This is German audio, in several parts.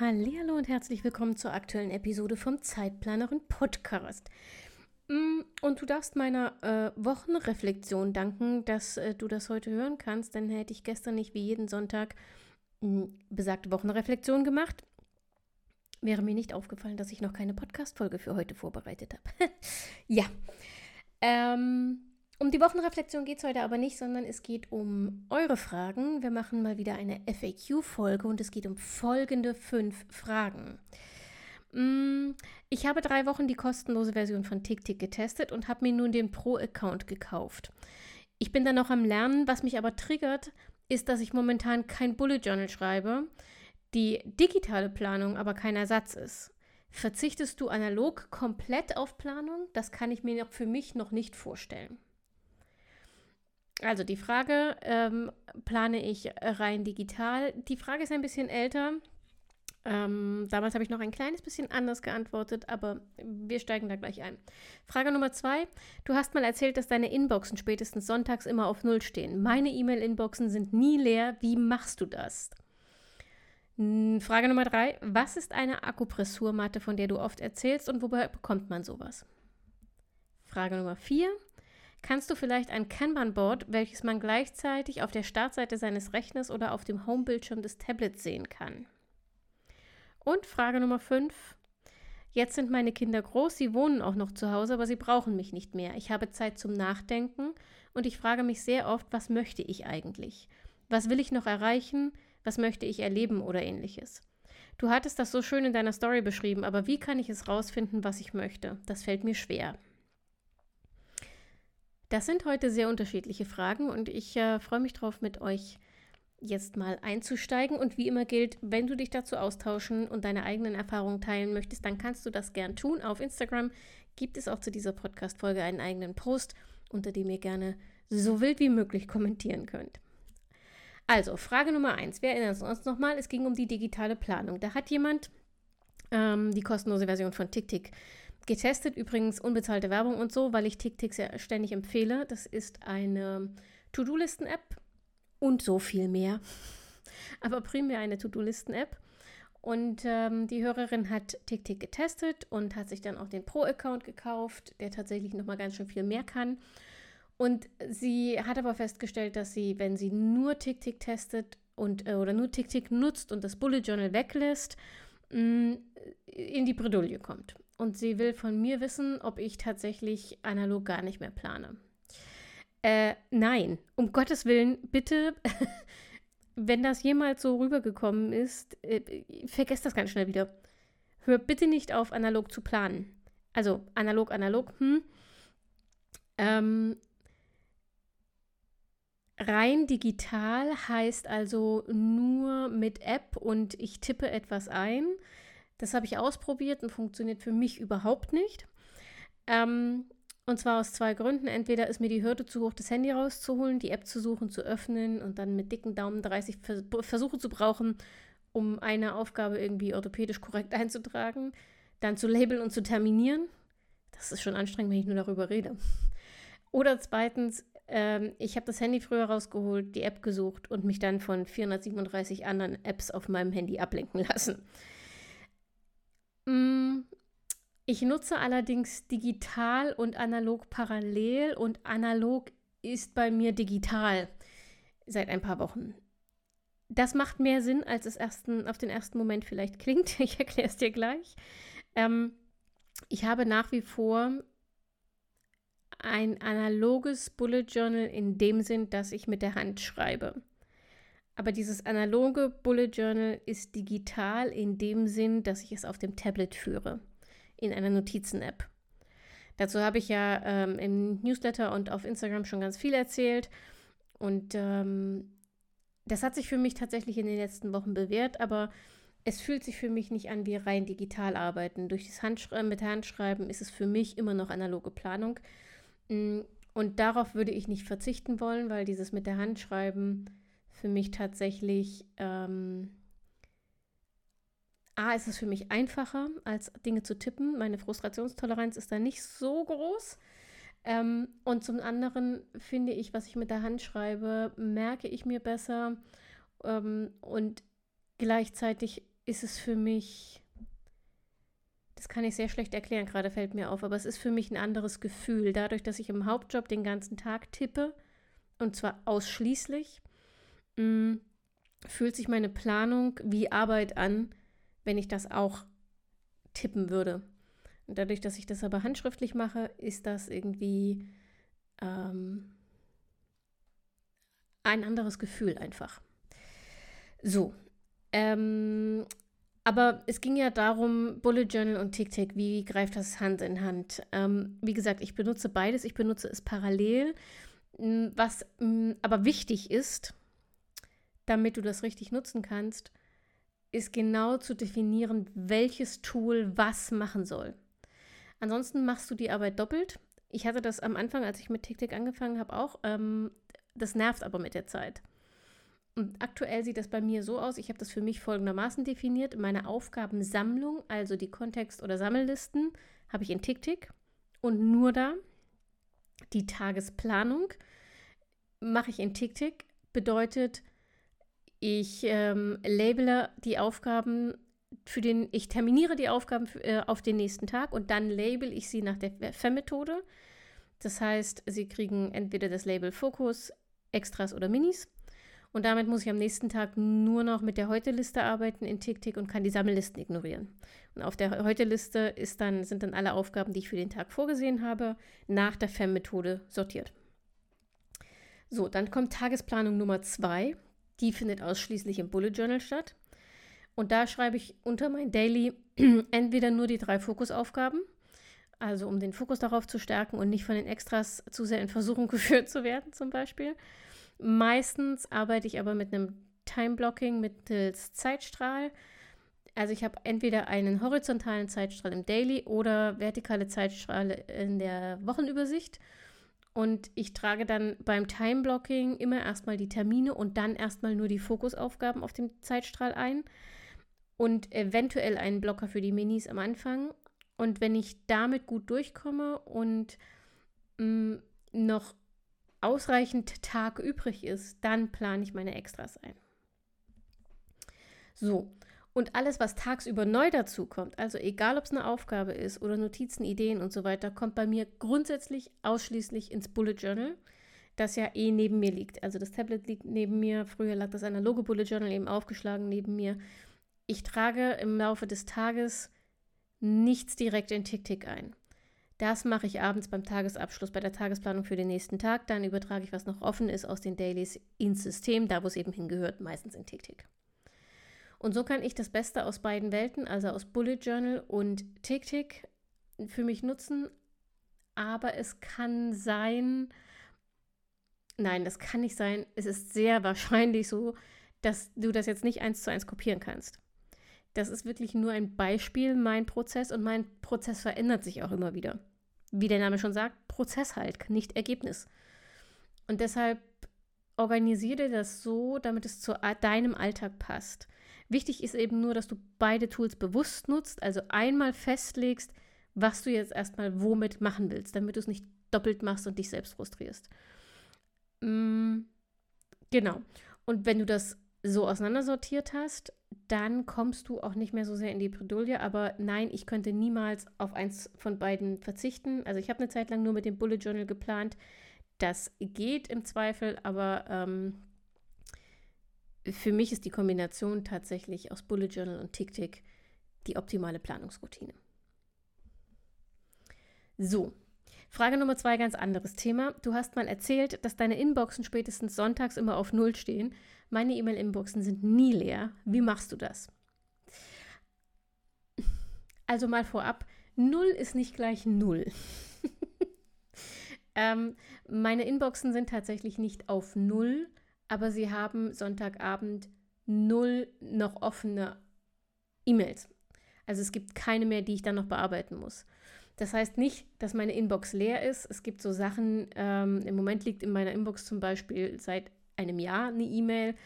Hallo und herzlich willkommen zur aktuellen Episode vom Zeitplanerin Podcast. Mm, und du darfst meiner äh, Wochenreflexion danken, dass äh, du das heute hören kannst, denn hätte ich gestern nicht wie jeden Sonntag mh, mm, besagte Wochenreflexion gemacht, wäre mir nicht aufgefallen, dass ich noch keine Podcast-Folge für heute vorbereitet habe. ja. Ähm, um die Wochenreflexion geht es heute aber nicht, sondern es geht um eure Fragen. Wir machen mal wieder eine FAQ-Folge und es geht um folgende fünf Fragen. Mm, ich habe drei Wochen die kostenlose Version von TickTick getestet und habe mir nun den Pro-Account gekauft. Ich bin da noch am Lernen, was mich aber triggert, ist, dass ich momentan kein Bullet Journal schreibe, die digitale Planung aber kein Ersatz ist. Verzichtest du analog komplett auf Planung? Das kann ich mir für mich noch nicht vorstellen. Also die Frage, ähm, plane ich rein digital? Die Frage ist ein bisschen älter. Ähm, damals habe ich noch ein kleines bisschen anders geantwortet, aber wir steigen da gleich ein. Frage Nummer zwei. Du hast mal erzählt, dass deine Inboxen spätestens sonntags immer auf Null stehen. Meine E-Mail-Inboxen sind nie leer. Wie machst du das? Frage Nummer drei. Was ist eine Akupressurmatte, von der du oft erzählst und wobei bekommt man sowas? Frage Nummer vier. Kannst du vielleicht ein Kanban-Board, welches man gleichzeitig auf der Startseite seines Rechners oder auf dem Homebildschirm des Tablets sehen kann? Und Frage Nummer 5. Jetzt sind meine Kinder groß, sie wohnen auch noch zu Hause, aber sie brauchen mich nicht mehr. Ich habe Zeit zum Nachdenken und ich frage mich sehr oft, was möchte ich eigentlich? Was will ich noch erreichen? Was möchte ich erleben oder ähnliches? Du hattest das so schön in deiner Story beschrieben, aber wie kann ich es rausfinden, was ich möchte? Das fällt mir schwer. Das sind heute sehr unterschiedliche Fragen und ich äh, freue mich darauf, mit euch jetzt mal einzusteigen. Und wie immer gilt, wenn du dich dazu austauschen und deine eigenen Erfahrungen teilen möchtest, dann kannst du das gern tun. Auf Instagram gibt es auch zu dieser Podcast-Folge einen eigenen Post, unter dem ihr gerne so wild wie möglich kommentieren könnt. Also, Frage Nummer eins. Wir erinnern uns nochmal, es ging um die digitale Planung. Da hat jemand ähm, die kostenlose Version von TickTick getestet, übrigens unbezahlte Werbung und so, weil ich TickTick sehr ständig empfehle. Das ist eine To-Do-Listen-App und so viel mehr. Aber primär eine To-Do-Listen-App. Und ähm, die Hörerin hat TickTick getestet und hat sich dann auch den Pro-Account gekauft, der tatsächlich nochmal ganz schön viel mehr kann. Und sie hat aber festgestellt, dass sie, wenn sie nur TickTick testet und äh, oder nur TickTick nutzt und das Bullet Journal weglässt, mh, mm, in die Bredouille kommt und sie will von mir wissen, ob ich tatsächlich analog gar nicht mehr plane. Äh, nein, um Gottes Willen, bitte, wenn das jemals so rübergekommen ist, äh, vergesst das ganz schnell wieder. Hör bitte nicht auf, analog zu planen. Also analog, analog, hm. Ähm, rein digital heißt also nur mit App und ich tippe etwas ein. Das habe ich ausprobiert und funktioniert für mich überhaupt nicht. Ähm, und zwar aus zwei Gründen. Entweder ist mir die Hürde zu hoch, das Handy rauszuholen, die App zu suchen, zu öffnen und dann mit dicken Daumen 30 Versuche zu brauchen, um eine Aufgabe irgendwie orthopädisch korrekt einzutragen, dann zu labeln und zu terminieren. Das ist schon anstrengend, wenn ich nur darüber rede. Oder zweitens, ähm, ich habe das Handy früher rausgeholt, die App gesucht und mich dann von 437 anderen Apps auf meinem Handy ablenken lassen. Mm, ich nutze allerdings digital und analog parallel und analog ist bei mir digital seit ein paar Wochen. Das macht mehr Sinn, als es ersten, auf den ersten Moment vielleicht klingt. Ich erkläre es dir gleich. Ähm, ich habe nach wie vor ein analoges Bullet Journal in dem Sinn, dass ich mit der Hand schreibe. Aber dieses analoge Bullet Journal ist digital in dem Sinn, dass ich es auf dem Tablet führe, in einer Notizen-App. Dazu habe ich ja ähm, im Newsletter und auf Instagram schon ganz viel erzählt. Und ähm, das hat sich für mich tatsächlich in den letzten Wochen bewährt, aber es fühlt sich für mich nicht an wie rein digital arbeiten. Durch das Handschreiben mit Handschreiben ist es für mich immer noch analoge Planung. Mm, und darauf würde ich nicht verzichten wollen, weil dieses mit der Hand schreiben für mich tatsächlich, ähm, A, ist es für mich einfacher, als Dinge zu tippen. Meine Frustrationstoleranz ist da nicht so groß. Ähm, und zum anderen finde ich, was ich mit der Hand schreibe, merke ich mir besser. Ähm, und gleichzeitig ist es für mich das kann ich sehr schlecht erklären, gerade fällt mir auf, aber es ist für mich ein anderes Gefühl. Dadurch, dass ich im Hauptjob den ganzen Tag tippe, und zwar ausschließlich, mh, mm, fühlt sich meine Planung wie Arbeit an, wenn ich das auch tippen würde. Und dadurch, dass ich das aber handschriftlich mache, ist das irgendwie ähm, ein anderes Gefühl einfach. So. Ähm, aber es ging ja darum, Bullet Journal und TickTick, wie greift das Hand in Hand? Ähm, wie gesagt, ich benutze beides, ich benutze es parallel. Was aber wichtig ist, damit du das richtig nutzen kannst, ist genau zu definieren, welches Tool was machen soll. Ansonsten machst du die Arbeit doppelt. Ich hatte das am Anfang, als ich mit TickTick angefangen habe, auch. Ähm, das nervt aber mit der Zeit. Und aktuell sieht das bei mir so aus, ich habe das für mich folgendermaßen definiert. Meine Aufgabensammlung, also die Kontext- oder Sammellisten, habe ich in TickTick und nur da. Die Tagesplanung mache ich in TickTick, bedeutet, ich ähm, labele die Aufgaben für den, ich terminiere die Aufgaben äh, auf den nächsten Tag und dann label ich sie nach der FEM-Methode. Das heißt, sie kriegen entweder das Label Fokus, Extras oder Minis. Und damit muss ich am nächsten Tag nur noch mit der Heute-Liste arbeiten in TickTick und kann die Sammellisten ignorieren. Und auf der Heute-Liste dann, sind dann alle Aufgaben, die ich für den Tag vorgesehen habe, nach der FEM-Methode sortiert. So, dann kommt Tagesplanung Nummer 2. Die findet ausschließlich im Bullet Journal statt. Und da schreibe ich unter mein Daily entweder nur die drei Fokusaufgaben, also um den Fokus darauf zu stärken und nicht von den Extras zu sehr in Versuchung geführt zu werden, zum Beispiel. Meistens arbeite ich aber mit einem Time-Blocking mittels Zeitstrahl. Also ich habe entweder einen horizontalen Zeitstrahl im Daily oder vertikale Zeitstrahl in der Wochenübersicht. Und ich trage dann beim Time-Blocking immer erstmal die Termine und dann erstmal nur die Fokusaufgaben auf dem Zeitstrahl ein. Und eventuell einen Blocker für die Minis am Anfang. Und wenn ich damit gut durchkomme und mh, mm, noch ausreichend Tag übrig ist, dann plane ich meine Extras ein. So, und alles, was tagsüber neu dazu kommt, also egal ob es eine Aufgabe ist oder Notizen, Ideen und so weiter, kommt bei mir grundsätzlich ausschließlich ins Bullet Journal, das ja eh neben mir liegt. Also das Tablet liegt neben mir, früher lag das analoge Bullet Journal eben aufgeschlagen neben mir. Ich trage im Laufe des Tages nichts direkt in TickTick ein. Das mache ich abends beim Tagesabschluss, bei der Tagesplanung für den nächsten Tag. Dann übertrage ich, was noch offen ist, aus den Dailies ins System, da wo es eben hingehört, meistens in TickTick. Und so kann ich das Beste aus beiden Welten, also aus Bullet Journal und TickTick, für mich nutzen. Aber es kann sein, nein, das kann nicht sein. Es ist sehr wahrscheinlich so, dass du das jetzt nicht eins zu eins kopieren kannst. Das ist wirklich nur ein Beispiel, mein Prozess und mein Prozess verändert sich auch immer wieder. Wie der Name schon sagt, Prozess halt, nicht Ergebnis. Und deshalb organisiere das so, damit es zu deinem Alltag passt. Wichtig ist eben nur, dass du beide Tools bewusst nutzt, also einmal festlegst, was du jetzt erstmal womit machen willst, damit du es nicht doppelt machst und dich selbst frustrierst. Mm, genau. Und wenn du das so auseinandersortiert hast, dann kommst du auch nicht mehr so sehr in die Bredouille. Aber nein, ich könnte niemals auf eins von beiden verzichten. Also ich habe eine Zeit lang nur mit dem Bullet Journal geplant. Das geht im Zweifel, aber ähm, für mich ist die Kombination tatsächlich aus Bullet Journal und TickTick die optimale Planungsroutine. So, Frage Nummer zwei, ganz anderes Thema. Du hast mal erzählt, dass deine Inboxen spätestens sonntags immer auf Null stehen. Meine E-Mail-Inboxen sind nie leer. Wie machst du das? Also mal vorab, Null ist nicht gleich Null. ähm, meine Inboxen sind tatsächlich nicht auf Null, aber sie haben Sonntagabend null noch offene E-Mails. Also es gibt keine mehr, die ich dann noch bearbeiten muss. Das heißt nicht, dass meine Inbox leer ist. Es gibt so Sachen, ähm, im Moment liegt in meiner Inbox zum Beispiel seit einem Jahr eine E-Mail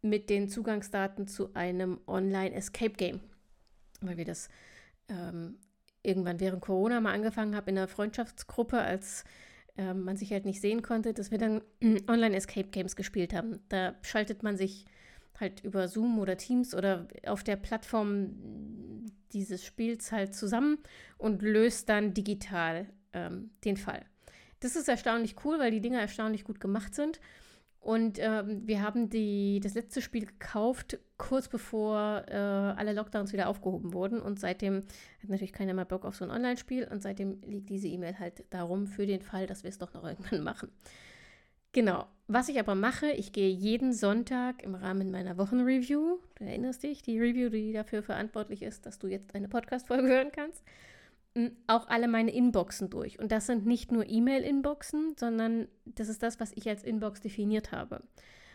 mit den Zugangsdaten zu einem Online-Escape-Game, weil wir das ähm, irgendwann während Corona mal angefangen haben in einer Freundschaftsgruppe, als ähm, man sich halt nicht sehen konnte, dass wir dann Online-Escape-Games gespielt haben. Da schaltet man sich halt über Zoom oder Teams oder auf der Plattform dieses Spiels halt zusammen und löst dann digital ähm, den Fall. Das ist erstaunlich cool, weil die Dinger erstaunlich gut gemacht sind. Und ähm, wir haben die, das letzte Spiel gekauft, kurz bevor äh, alle Lockdowns wieder aufgehoben wurden. Und seitdem hat natürlich keiner mehr Bock auf so ein Online-Spiel. Und seitdem liegt diese E-Mail halt darum, für den Fall, dass wir es doch noch irgendwann machen. Genau. Was ich aber mache, ich gehe jeden Sonntag im Rahmen meiner Wochenreview, du erinnerst dich, die Review, die dafür verantwortlich ist, dass du jetzt eine Podcast-Folge hören kannst, auch alle meine Inboxen durch. Und das sind nicht nur E-Mail-Inboxen, sondern das ist das, was ich als Inbox definiert habe.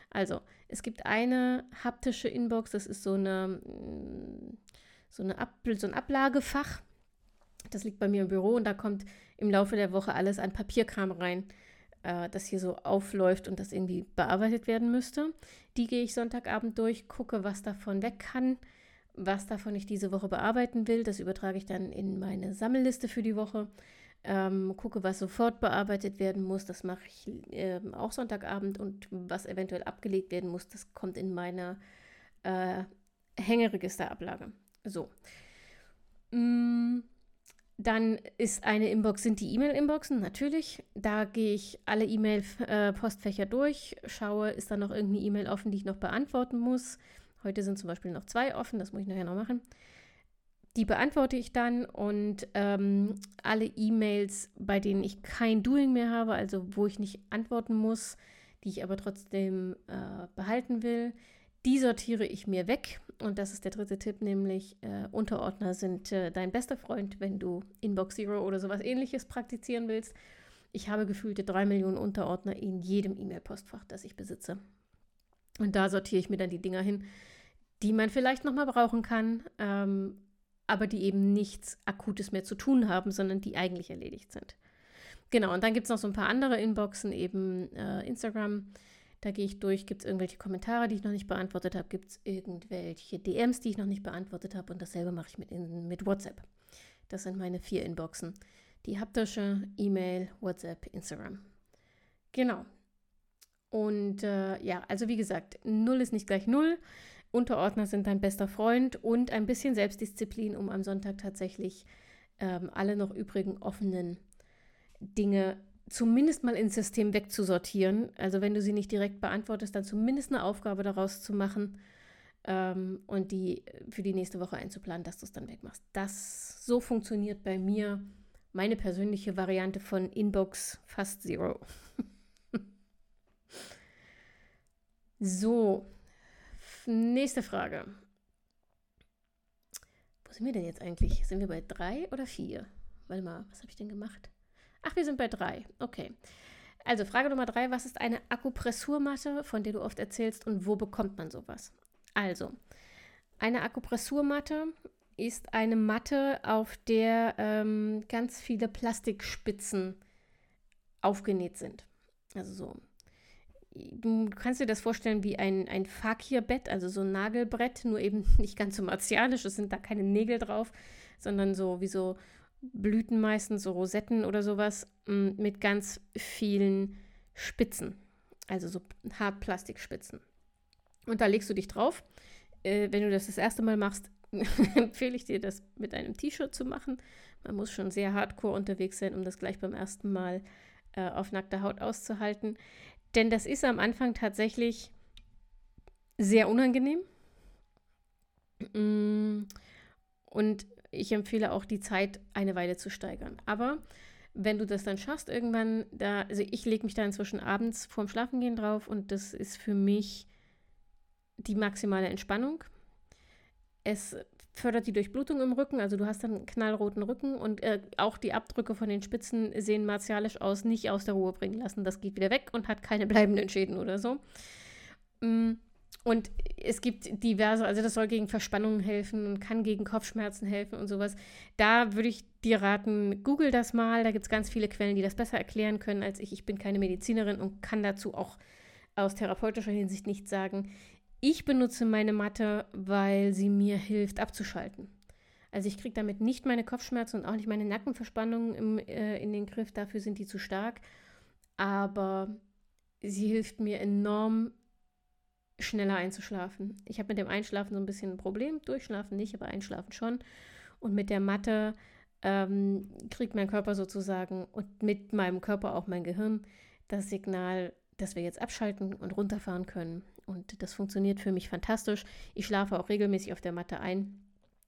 Also, es gibt eine haptische Inbox, das ist so, eine, so, eine Ab so ein Ablagefach. Das liegt bei mir im Büro und da kommt im Laufe der Woche alles an Papierkram rein äh, das hier so aufläuft und das irgendwie bearbeitet werden müsste. Die gehe ich Sonntagabend durch, gucke, was davon weg kann, was davon ich diese Woche bearbeiten will. Das übertrage ich dann in meine Sammelliste für die Woche. Ähm, gucke, was sofort bearbeitet werden muss. Das mache ich äh, auch Sonntagabend und was eventuell abgelegt werden muss, das kommt in meine äh, Hängeregisterablage. So. Mm. Dann ist eine Inbox, sind die E-Mail-Inboxen, natürlich. Da gehe ich alle E-Mail-Postfächer äh, durch, schaue, ist da noch irgendeine E-Mail offen, die ich noch beantworten muss. Heute sind zum Beispiel noch zwei offen, das muss ich nachher noch machen. Die beantworte ich dann und ähm, alle E-Mails, bei denen ich kein Doing mehr habe, also wo ich nicht antworten muss, die ich aber trotzdem äh, behalten will, die sortiere ich mir weg. Und das ist der dritte Tipp, nämlich äh, Unterordner sind äh, dein bester Freund, wenn du Inbox Zero oder sowas ähnliches praktizieren willst. Ich habe gefühlte drei Millionen Unterordner in jedem E-Mail-Postfach, das ich besitze. Und da sortiere ich mir dann die Dinger hin, die man vielleicht nochmal brauchen kann, ähm, aber die eben nichts Akutes mehr zu tun haben, sondern die eigentlich erledigt sind. Genau, und dann gibt es noch so ein paar andere Inboxen, eben äh, Instagram, da gehe ich durch, gibt es irgendwelche Kommentare, die ich noch nicht beantwortet habe, gibt es irgendwelche DMs, die ich noch nicht beantwortet habe und dasselbe mache ich mit, in, mit WhatsApp. Das sind meine vier Inboxen. Die haptische, E-Mail, WhatsApp, Instagram. Genau. Und äh, ja, also wie gesagt, null ist nicht gleich null. Unterordner sind dein bester Freund und ein bisschen Selbstdisziplin, um am Sonntag tatsächlich ähm, alle noch übrigen offenen Dinge zumindest mal ins System wegzusortieren. Also wenn du sie nicht direkt beantwortest, dann zumindest eine Aufgabe daraus zu machen ähm, und die für die nächste Woche einzuplanen, dass du es dann wegmachst. Das so funktioniert bei mir meine persönliche Variante von Inbox fast Zero. so, nächste Frage. Wo sind wir denn jetzt eigentlich? Sind wir bei drei oder vier? Warte mal, was habe ich denn gemacht? Ach, wir sind bei drei. Okay. Also Frage Nummer drei, was ist eine Akupressurmatte, von der du oft erzählst und wo bekommt man sowas? Also, eine Akupressurmatte ist eine Matte, auf der ähm, ganz viele Plastikspitzen aufgenäht sind. Also so. Du kannst dir das vorstellen wie ein, ein Fakirbett, also so ein Nagelbrett, nur eben nicht ganz so martialisch. Es sind da keine Nägel drauf, sondern so wie so Blüten meistens, so Rosetten oder sowas, mit ganz vielen Spitzen. Also so Hartplastikspitzen. Und da legst du dich drauf. Äh, wenn du das das erste Mal machst, empfehle ich dir, das mit einem T-Shirt zu machen. Man muss schon sehr hardcore unterwegs sein, um das gleich beim ersten Mal äh, auf nackter Haut auszuhalten. Denn das ist am Anfang tatsächlich sehr unangenehm. Mm, und ich empfehle auch die Zeit eine Weile zu steigern. Aber wenn du das dann schaffst, irgendwann, da, also ich lege mich da inzwischen abends vorm Schlafengehen drauf und das ist für mich die maximale Entspannung. Es fördert die Durchblutung im Rücken, also du hast dann einen knallroten Rücken und äh, auch die Abdrücke von den Spitzen sehen martialisch aus, nicht aus der Ruhe bringen lassen. Das geht wieder weg und hat keine bleibenden Schäden oder so. Mm, Und es gibt diverse, also das soll gegen Verspannungen helfen und kann gegen Kopfschmerzen helfen und sowas. Da würde ich dir raten, google das mal. Da gibt es ganz viele Quellen, die das besser erklären können als ich. Ich bin keine Medizinerin und kann dazu auch aus therapeutischer Hinsicht nichts sagen. Ich benutze meine Matte, weil sie mir hilft, abzuschalten. Also ich kriege damit nicht meine Kopfschmerzen und auch nicht meine Nackenverspannungen im, äh, in den Griff. Dafür sind die zu stark. Aber sie hilft mir enorm schneller einzuschlafen. Ich habe mit dem Einschlafen so ein bisschen ein Problem, durchschlafen nicht, aber einschlafen schon. Und mit der Matte ähm, kriegt mein Körper sozusagen und mit meinem Körper auch mein Gehirn das Signal, dass wir jetzt abschalten und runterfahren können. Und das funktioniert für mich fantastisch. Ich schlafe auch regelmäßig auf der Matte ein.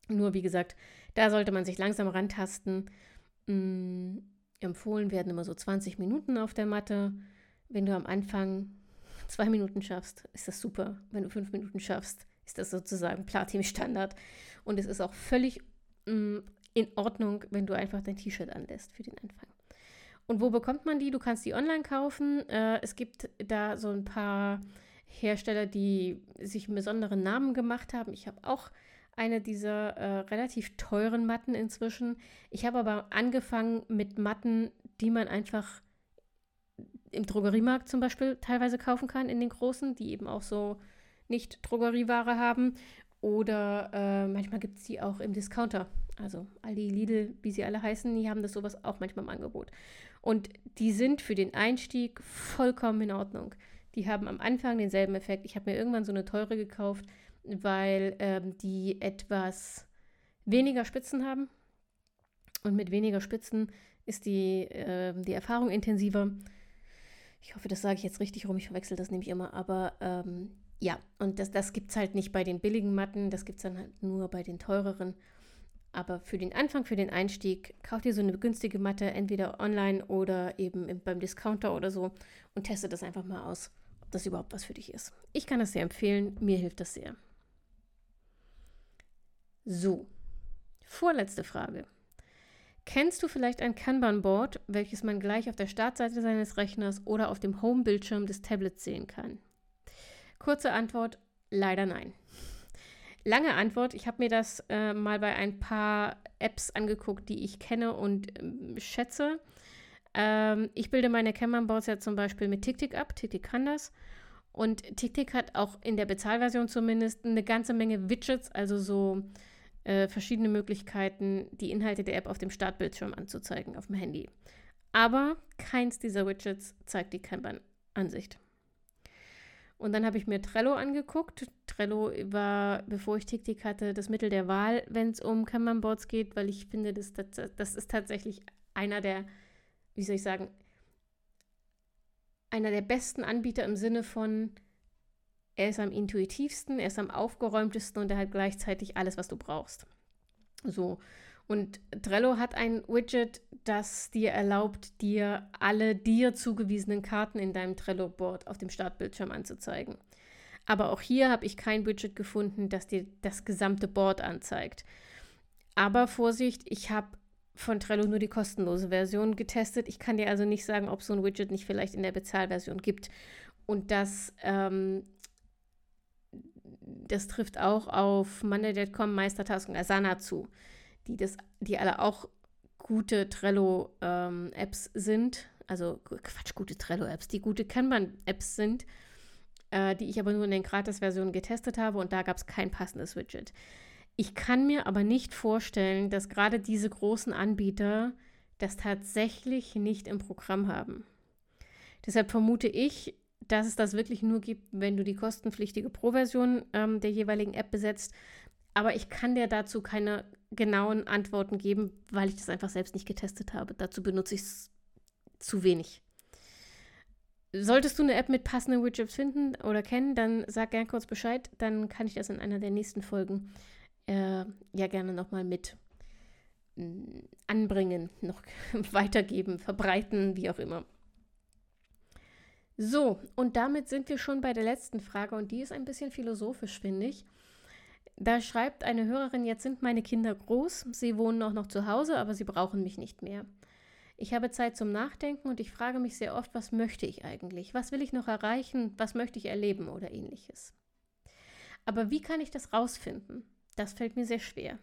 Nur wie gesagt, da sollte man sich langsam rantasten. Mm, empfohlen werden immer so 20 Minuten auf der Matte. Wenn du am Anfang zwei Minuten schaffst, ist das super. Wenn du fünf Minuten schaffst, ist das sozusagen Platin-Standard. Und es ist auch völlig mh, mm, in Ordnung, wenn du einfach dein T-Shirt anlässt für den Anfang. Und wo bekommt man die? Du kannst die online kaufen. Äh, es gibt da so ein paar Hersteller, die sich einen besonderen Namen gemacht haben. Ich habe auch eine dieser äh, relativ teuren Matten inzwischen. Ich habe aber angefangen mit Matten, die man einfach im Drogeriemarkt zum Beispiel teilweise kaufen kann, in den großen, die eben auch so nicht Drogerieware haben. Oder äh, manchmal gibt es die auch im Discounter. Also Aldi, Lidl, wie sie alle heißen, die haben das sowas auch manchmal im Angebot. Und die sind für den Einstieg vollkommen in Ordnung. Die haben am Anfang denselben Effekt. Ich habe mir irgendwann so eine teure gekauft, weil ähm, die etwas weniger Spitzen haben. Und mit weniger Spitzen ist die, äh, die Erfahrung intensiver. Ich hoffe, das sage ich jetzt richtig rum, ich verwechsel das nämlich immer, aber ähm, ja, und das, das gibt es halt nicht bei den billigen Matten, das gibt es dann halt nur bei den teureren. Aber für den Anfang, für den Einstieg, kauft ihr so eine günstige Matte, entweder online oder eben im, beim Discounter oder so und testet das einfach mal aus, das überhaupt was für dich ist. Ich kann das sehr empfehlen, mir hilft das sehr. So, vorletzte Frage. Kennst du vielleicht ein Kanban-Board, welches man gleich auf der Startseite seines Rechners oder auf dem Home-Bildschirm des Tablets sehen kann? Kurze Antwort, leider nein. Lange Antwort, ich habe mir das äh, mal bei ein paar Apps angeguckt, die ich kenne und äh, schätze. Ähm, ich bilde meine Kanban-Boards ja zum Beispiel mit TickTick ab, TickTick kann das. Und TickTick hat auch in der Bezahlversion zumindest eine ganze Menge Widgets, also so äh, verschiedene Möglichkeiten, die Inhalte der App auf dem Startbildschirm anzuzeigen, auf dem Handy. Aber keins dieser Widgets zeigt die Kanban-Ansicht. Und dann habe ich mir Trello angeguckt. Trello war, bevor ich TickTick hatte, das Mittel der Wahl, wenn es um Kanban-Boards geht, weil ich finde, das, das, das ist tatsächlich einer der, wie soll ich sagen, einer der besten Anbieter im Sinne von, er ist am intuitivsten, er ist am aufgeräumtesten und er hat gleichzeitig alles, was du brauchst. So. Und Trello hat ein Widget, das dir erlaubt, dir alle dir zugewiesenen Karten in deinem Trello-Board auf dem Startbildschirm anzuzeigen. Aber auch hier habe ich kein Widget gefunden, das dir das gesamte Board anzeigt. Aber Vorsicht, ich habe von Trello nur die kostenlose Version getestet. Ich kann dir also nicht sagen, ob so ein Widget nicht vielleicht in der Bezahlversion gibt. Und das ähm, das trifft auch auf Monday.com, Meistertask und Asana zu, die, das, die alle auch gute Trello-Apps ähm, sind. Also Quatsch, gute Trello-Apps, die gute Kanban-Apps sind, äh, die ich aber nur in den Gratis-Versionen getestet habe und da gab es kein passendes Widget. Ich kann mir aber nicht vorstellen, dass gerade diese großen Anbieter das tatsächlich nicht im Programm haben. Deshalb vermute ich, dass es das wirklich nur gibt, wenn du die kostenpflichtige Pro-Version ähm, der jeweiligen App besetzt. Aber ich kann dir dazu keine genauen Antworten geben, weil ich das einfach selbst nicht getestet habe. Dazu benutze ich es zu wenig. Solltest du eine App mit passenden Widgets finden oder kennen, dann sag gern kurz Bescheid. Dann kann ich das in einer der nächsten Folgen äh, ja gerne nochmal mit mm, anbringen, noch weitergeben, verbreiten, wie auch immer. So, und damit sind wir schon bei der letzten Frage und die ist ein bisschen philosophisch, finde ich. Da schreibt eine Hörerin, jetzt sind meine Kinder groß, sie wohnen auch noch zu Hause, aber sie brauchen mich nicht mehr. Ich habe Zeit zum Nachdenken und ich frage mich sehr oft, was möchte ich eigentlich? Was will ich noch erreichen? Was möchte ich erleben oder ähnliches? Aber wie kann ich das rausfinden? Das fällt mir sehr schwer.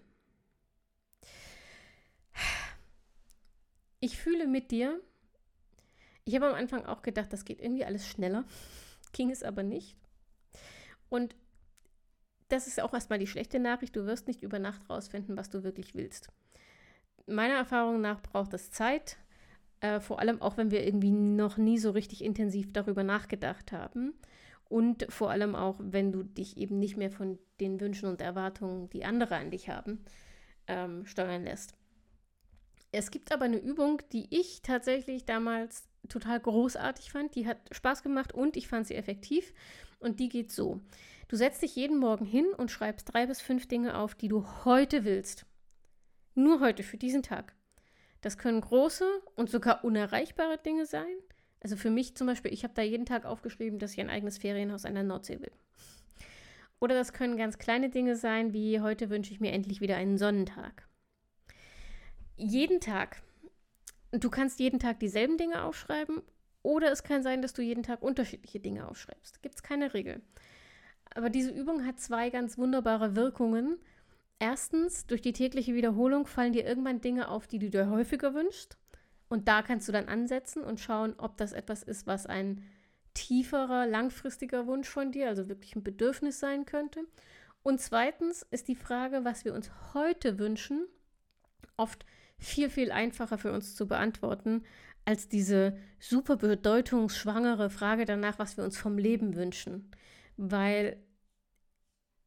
Ich fühle mit dir. Ich habe am Anfang auch gedacht, das geht irgendwie alles schneller. Ging es aber nicht. Und das ist auch erstmal die schlechte Nachricht. Du wirst nicht über Nacht rausfinden, was du wirklich willst. Meiner Erfahrung nach braucht es Zeit. Äh, vor allem auch, wenn wir irgendwie noch nie so richtig intensiv darüber nachgedacht haben. Und vor allem auch, wenn du dich eben nicht mehr von den Wünschen und Erwartungen, die andere an dich haben, ähm, steuern lässt. Es gibt aber eine Übung, die ich tatsächlich damals total großartig fand. Die hat Spaß gemacht und ich fand sie effektiv. Und die geht so. Du setzt dich jeden Morgen hin und schreibst drei bis fünf Dinge auf, die du heute willst. Nur heute, für diesen Tag. Das können große und sogar unerreichbare Dinge sein. Also für mich zum Beispiel, ich habe da jeden Tag aufgeschrieben, dass ich ein eigenes Ferienhaus an der Nordsee will. Oder das können ganz kleine Dinge sein, wie heute wünsche ich mir endlich wieder einen Sonnentag. Jeden Tag. Du kannst jeden Tag dieselben Dinge aufschreiben oder es kann sein, dass du jeden Tag unterschiedliche Dinge aufschreibst. Gibt es keine Regel. Aber diese Übung hat zwei ganz wunderbare Wirkungen. Erstens, durch die tägliche Wiederholung fallen dir irgendwann Dinge auf, die du dir häufiger wünschst. Und da kannst du dann ansetzen und schauen, ob das etwas ist, was ein tieferer, langfristiger Wunsch von dir, also wirklich ein Bedürfnis sein könnte. Und zweitens ist die Frage, was wir uns heute wünschen, oft viel, viel einfacher für uns zu beantworten, als diese super bedeutungsschwangere Frage danach, was wir uns vom Leben wünschen. Weil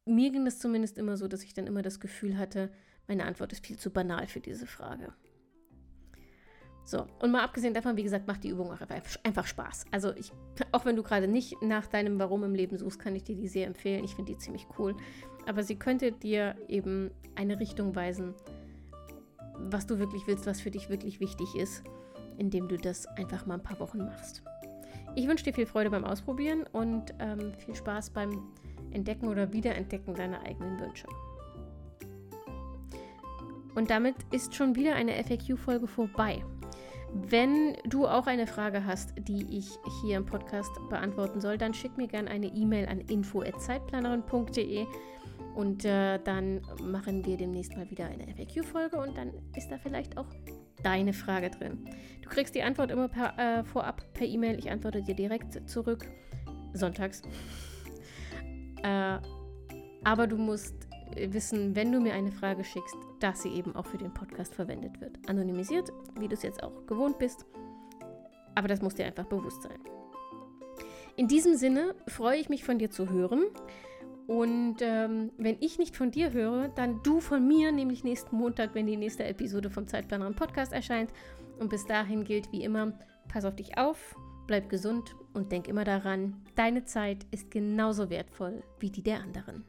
mir ging es zumindest immer so, dass ich dann immer das Gefühl hatte, meine Antwort ist viel zu banal für diese Frage. So, und mal abgesehen davon, wie gesagt, macht die Übung auch einfach Spaß. Also ich, auch wenn du gerade nicht nach deinem Warum im Leben suchst, kann ich dir die sehr empfehlen. Ich finde die ziemlich cool. Aber sie könnte dir eben eine Richtung weisen, was du wirklich willst, was für dich wirklich wichtig ist, indem du das einfach mal ein paar Wochen machst. Ich wünsche dir viel Freude beim Ausprobieren und ähm, viel Spaß beim Entdecken oder Wiederentdecken deiner eigenen Wünsche. Und damit ist schon wieder eine FAQ-Folge vorbei. Wenn du auch eine Frage hast, die ich hier im Podcast beantworten soll, dann schick mir gerne eine E-Mail an info@zeitplanerin.de und äh, dann machen wir demnächst mal wieder eine FAQ-Folge und dann ist da vielleicht auch deine Frage drin. Du kriegst die Antwort immer per, äh, vorab per E-Mail. Ich antworte dir direkt zurück. Sonntags. Äh, aber du musst wissen, wenn du mir eine Frage schickst, dass sie eben auch für den Podcast verwendet wird. Anonymisiert, wie du es jetzt auch gewohnt bist. Aber das muss dir einfach bewusst sein. In diesem Sinne freue ich mich von dir zu hören. Und ähm, wenn ich nicht von dir höre, dann du von mir, nämlich nächsten Montag, wenn die nächste Episode vom Zeitplaneren Podcast erscheint. Und bis dahin gilt wie immer, pass auf dich auf, bleib gesund und denk immer daran, deine Zeit ist genauso wertvoll wie die der anderen.